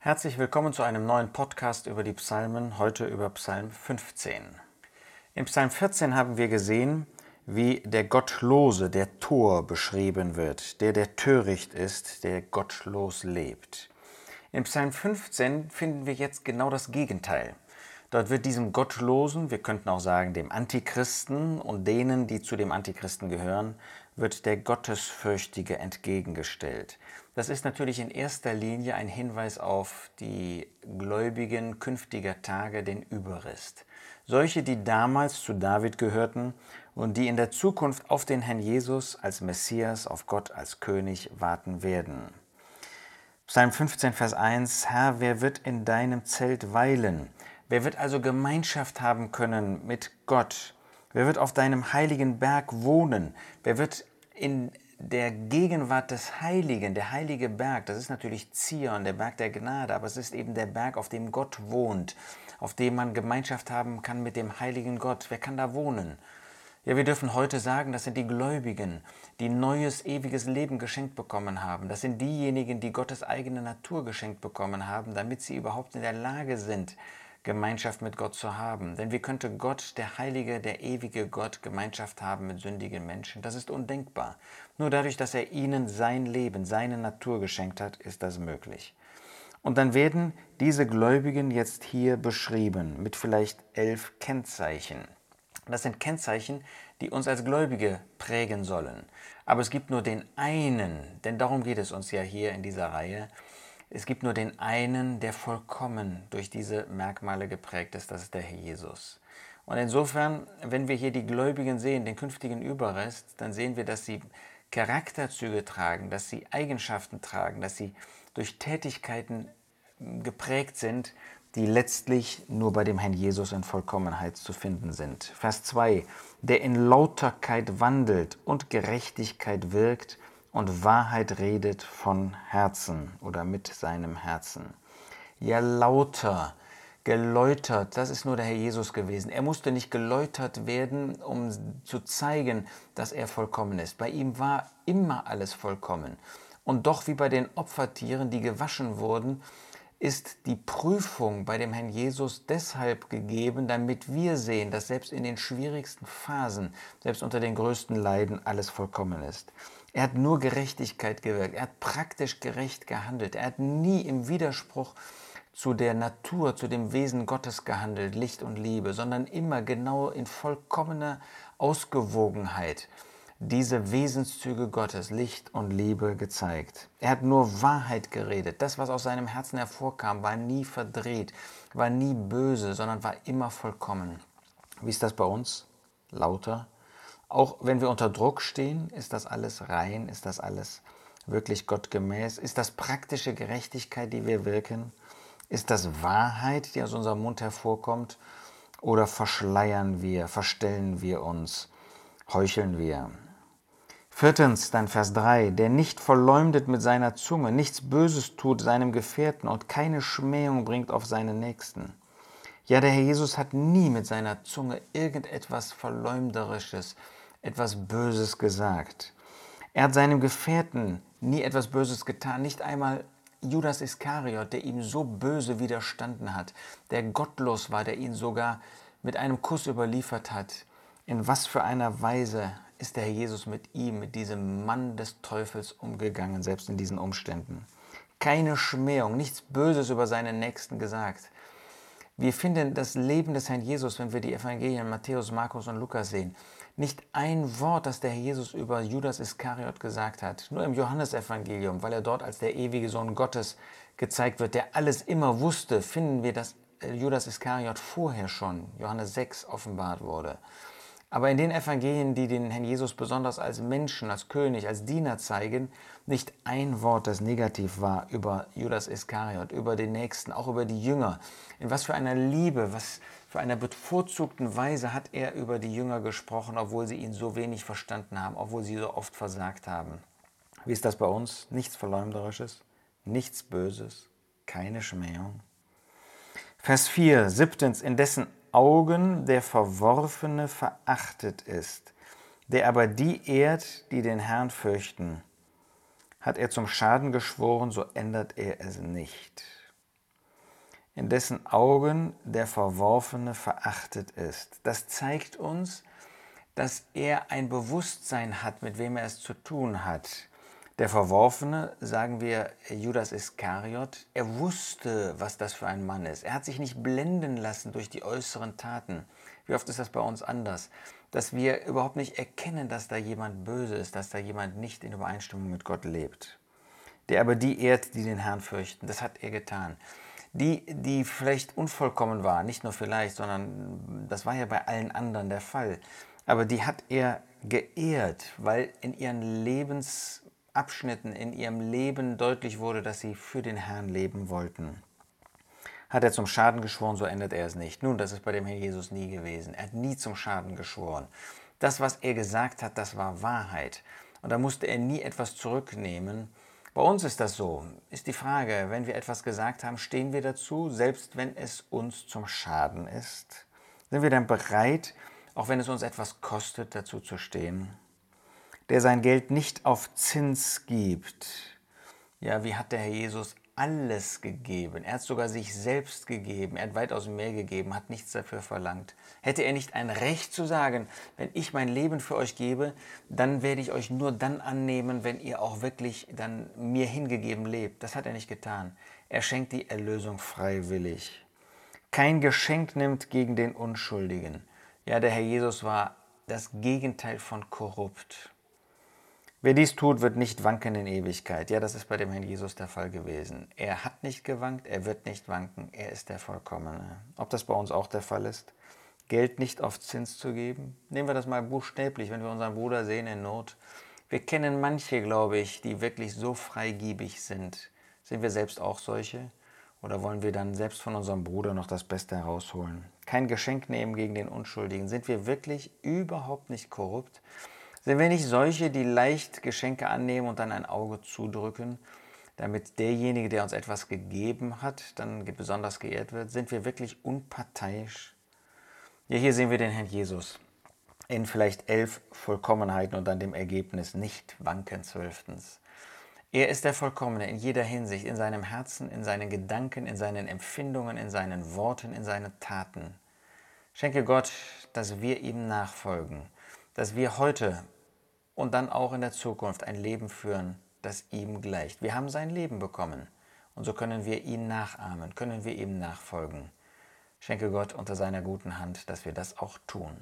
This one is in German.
Herzlich willkommen zu einem neuen Podcast über die Psalmen, heute über Psalm 15. Im Psalm 14 haben wir gesehen, wie der Gottlose, der Tor beschrieben wird, der der töricht ist, der gottlos lebt. Im Psalm 15 finden wir jetzt genau das Gegenteil. Dort wird diesem Gottlosen, wir könnten auch sagen dem Antichristen und denen, die zu dem Antichristen gehören, wird der Gottesfürchtige entgegengestellt. Das ist natürlich in erster Linie ein Hinweis auf die Gläubigen künftiger Tage, den Überrest. Solche, die damals zu David gehörten und die in der Zukunft auf den Herrn Jesus als Messias, auf Gott als König warten werden. Psalm 15, Vers 1, Herr, wer wird in deinem Zelt weilen? Wer wird also Gemeinschaft haben können mit Gott? Wer wird auf deinem heiligen Berg wohnen? Wer wird in der Gegenwart des Heiligen, der heilige Berg, das ist natürlich Zion, der Berg der Gnade, aber es ist eben der Berg, auf dem Gott wohnt, auf dem man Gemeinschaft haben kann mit dem heiligen Gott. Wer kann da wohnen? Ja, wir dürfen heute sagen, das sind die Gläubigen, die neues, ewiges Leben geschenkt bekommen haben. Das sind diejenigen, die Gottes eigene Natur geschenkt bekommen haben, damit sie überhaupt in der Lage sind, Gemeinschaft mit Gott zu haben. Denn wie könnte Gott, der heilige, der ewige Gott, Gemeinschaft haben mit sündigen Menschen? Das ist undenkbar. Nur dadurch, dass er ihnen sein Leben, seine Natur geschenkt hat, ist das möglich. Und dann werden diese Gläubigen jetzt hier beschrieben mit vielleicht elf Kennzeichen. Das sind Kennzeichen, die uns als Gläubige prägen sollen. Aber es gibt nur den einen, denn darum geht es uns ja hier in dieser Reihe, es gibt nur den einen, der vollkommen durch diese Merkmale geprägt ist, das ist der Herr Jesus. Und insofern, wenn wir hier die Gläubigen sehen, den künftigen Überrest, dann sehen wir, dass sie Charakterzüge tragen, dass sie Eigenschaften tragen, dass sie durch Tätigkeiten geprägt sind, die letztlich nur bei dem Herrn Jesus in Vollkommenheit zu finden sind. Vers 2. Der in Lauterkeit wandelt und Gerechtigkeit wirkt und Wahrheit redet von Herzen oder mit seinem Herzen. Ja, lauter, geläutert, das ist nur der Herr Jesus gewesen. Er musste nicht geläutert werden, um zu zeigen, dass er vollkommen ist. Bei ihm war immer alles vollkommen. Und doch wie bei den Opfertieren, die gewaschen wurden, ist die Prüfung bei dem Herrn Jesus deshalb gegeben, damit wir sehen, dass selbst in den schwierigsten Phasen, selbst unter den größten Leiden, alles vollkommen ist. Er hat nur Gerechtigkeit gewirkt. Er hat praktisch gerecht gehandelt. Er hat nie im Widerspruch zu der Natur, zu dem Wesen Gottes gehandelt, Licht und Liebe, sondern immer genau in vollkommener Ausgewogenheit diese Wesenszüge Gottes, Licht und Liebe gezeigt. Er hat nur Wahrheit geredet. Das, was aus seinem Herzen hervorkam, war nie verdreht, war nie böse, sondern war immer vollkommen. Wie ist das bei uns? Lauter, auch wenn wir unter Druck stehen, ist das alles rein, ist das alles wirklich gottgemäß? Ist das praktische Gerechtigkeit, die wir wirken? Ist das Wahrheit, die aus unserem Mund hervorkommt? Oder verschleiern wir, verstellen wir uns, heucheln wir? Viertens, dann Vers 3, der nicht verleumdet mit seiner Zunge, nichts Böses tut seinem Gefährten und keine Schmähung bringt auf seinen Nächsten. Ja, der Herr Jesus hat nie mit seiner Zunge irgendetwas Verleumderisches, etwas Böses gesagt. Er hat seinem Gefährten nie etwas Böses getan, nicht einmal Judas Iskariot, der ihm so böse widerstanden hat, der gottlos war, der ihn sogar mit einem Kuss überliefert hat. In was für einer Weise ist der Herr Jesus mit ihm, mit diesem Mann des Teufels umgegangen, selbst in diesen Umständen? Keine Schmähung, nichts Böses über seinen Nächsten gesagt. Wir finden das Leben des Herrn Jesus, wenn wir die Evangelien Matthäus, Markus und Lukas sehen, nicht ein Wort, das der Herr Jesus über Judas Iskariot gesagt hat. Nur im Johannesevangelium, weil er dort als der ewige Sohn Gottes gezeigt wird, der alles immer wusste, finden wir, dass Judas Iskariot vorher schon, Johannes 6, offenbart wurde. Aber in den Evangelien, die den Herrn Jesus besonders als Menschen, als König, als Diener zeigen, nicht ein Wort, das negativ war über Judas Iskariot, über den Nächsten, auch über die Jünger. In was für einer Liebe, was für einer bevorzugten Weise hat er über die Jünger gesprochen, obwohl sie ihn so wenig verstanden haben, obwohl sie so oft versagt haben. Wie ist das bei uns? Nichts Verleumderisches, nichts Böses, keine Schmähung. Vers 4, siebtens, in dessen Augen der Verworfene verachtet ist, der aber die ehrt, die den Herrn fürchten. Hat er zum Schaden geschworen, so ändert er es nicht. in dessen Augen der Verworfene verachtet ist. Das zeigt uns, dass er ein Bewusstsein hat, mit wem er es zu tun hat. Der Verworfene, sagen wir Judas Iskariot, er wusste, was das für ein Mann ist. Er hat sich nicht blenden lassen durch die äußeren Taten. Wie oft ist das bei uns anders? Dass wir überhaupt nicht erkennen, dass da jemand böse ist, dass da jemand nicht in Übereinstimmung mit Gott lebt. Der aber die ehrt, die den Herrn fürchten. Das hat er getan. Die, die vielleicht unvollkommen war, nicht nur vielleicht, sondern das war ja bei allen anderen der Fall. Aber die hat er geehrt, weil in ihren Lebens Abschnitten in ihrem Leben deutlich wurde, dass sie für den Herrn leben wollten. Hat er zum Schaden geschworen, so ändert er es nicht. Nun, das ist bei dem Herrn Jesus nie gewesen. Er hat nie zum Schaden geschworen. Das, was er gesagt hat, das war Wahrheit. Und da musste er nie etwas zurücknehmen. Bei uns ist das so. Ist die Frage, wenn wir etwas gesagt haben, stehen wir dazu, selbst wenn es uns zum Schaden ist? Sind wir dann bereit, auch wenn es uns etwas kostet, dazu zu stehen? Der sein Geld nicht auf Zins gibt. Ja, wie hat der Herr Jesus alles gegeben? Er hat sogar sich selbst gegeben. Er hat weitaus mehr gegeben, hat nichts dafür verlangt. Hätte er nicht ein Recht zu sagen, wenn ich mein Leben für euch gebe, dann werde ich euch nur dann annehmen, wenn ihr auch wirklich dann mir hingegeben lebt. Das hat er nicht getan. Er schenkt die Erlösung freiwillig. Kein Geschenk nimmt gegen den Unschuldigen. Ja, der Herr Jesus war das Gegenteil von korrupt. Wer dies tut, wird nicht wanken in Ewigkeit. Ja, das ist bei dem Herrn Jesus der Fall gewesen. Er hat nicht gewankt, er wird nicht wanken, er ist der Vollkommene. Ob das bei uns auch der Fall ist? Geld nicht auf Zins zu geben? Nehmen wir das mal buchstäblich, wenn wir unseren Bruder sehen in Not. Wir kennen manche, glaube ich, die wirklich so freigiebig sind. Sind wir selbst auch solche? Oder wollen wir dann selbst von unserem Bruder noch das Beste herausholen? Kein Geschenk nehmen gegen den Unschuldigen. Sind wir wirklich überhaupt nicht korrupt? Sind wir nicht solche, die leicht Geschenke annehmen und dann ein Auge zudrücken, damit derjenige, der uns etwas gegeben hat, dann besonders geehrt wird? Sind wir wirklich unparteiisch? Ja, hier sehen wir den Herrn Jesus in vielleicht elf Vollkommenheiten und dann dem Ergebnis nicht wanken zwölftens. Er ist der Vollkommene in jeder Hinsicht, in seinem Herzen, in seinen Gedanken, in seinen Empfindungen, in seinen Worten, in seinen Taten. Schenke Gott, dass wir ihm nachfolgen, dass wir heute und dann auch in der Zukunft ein Leben führen, das ihm gleicht. Wir haben sein Leben bekommen und so können wir ihn nachahmen, können wir ihm nachfolgen. Schenke Gott unter seiner guten Hand, dass wir das auch tun.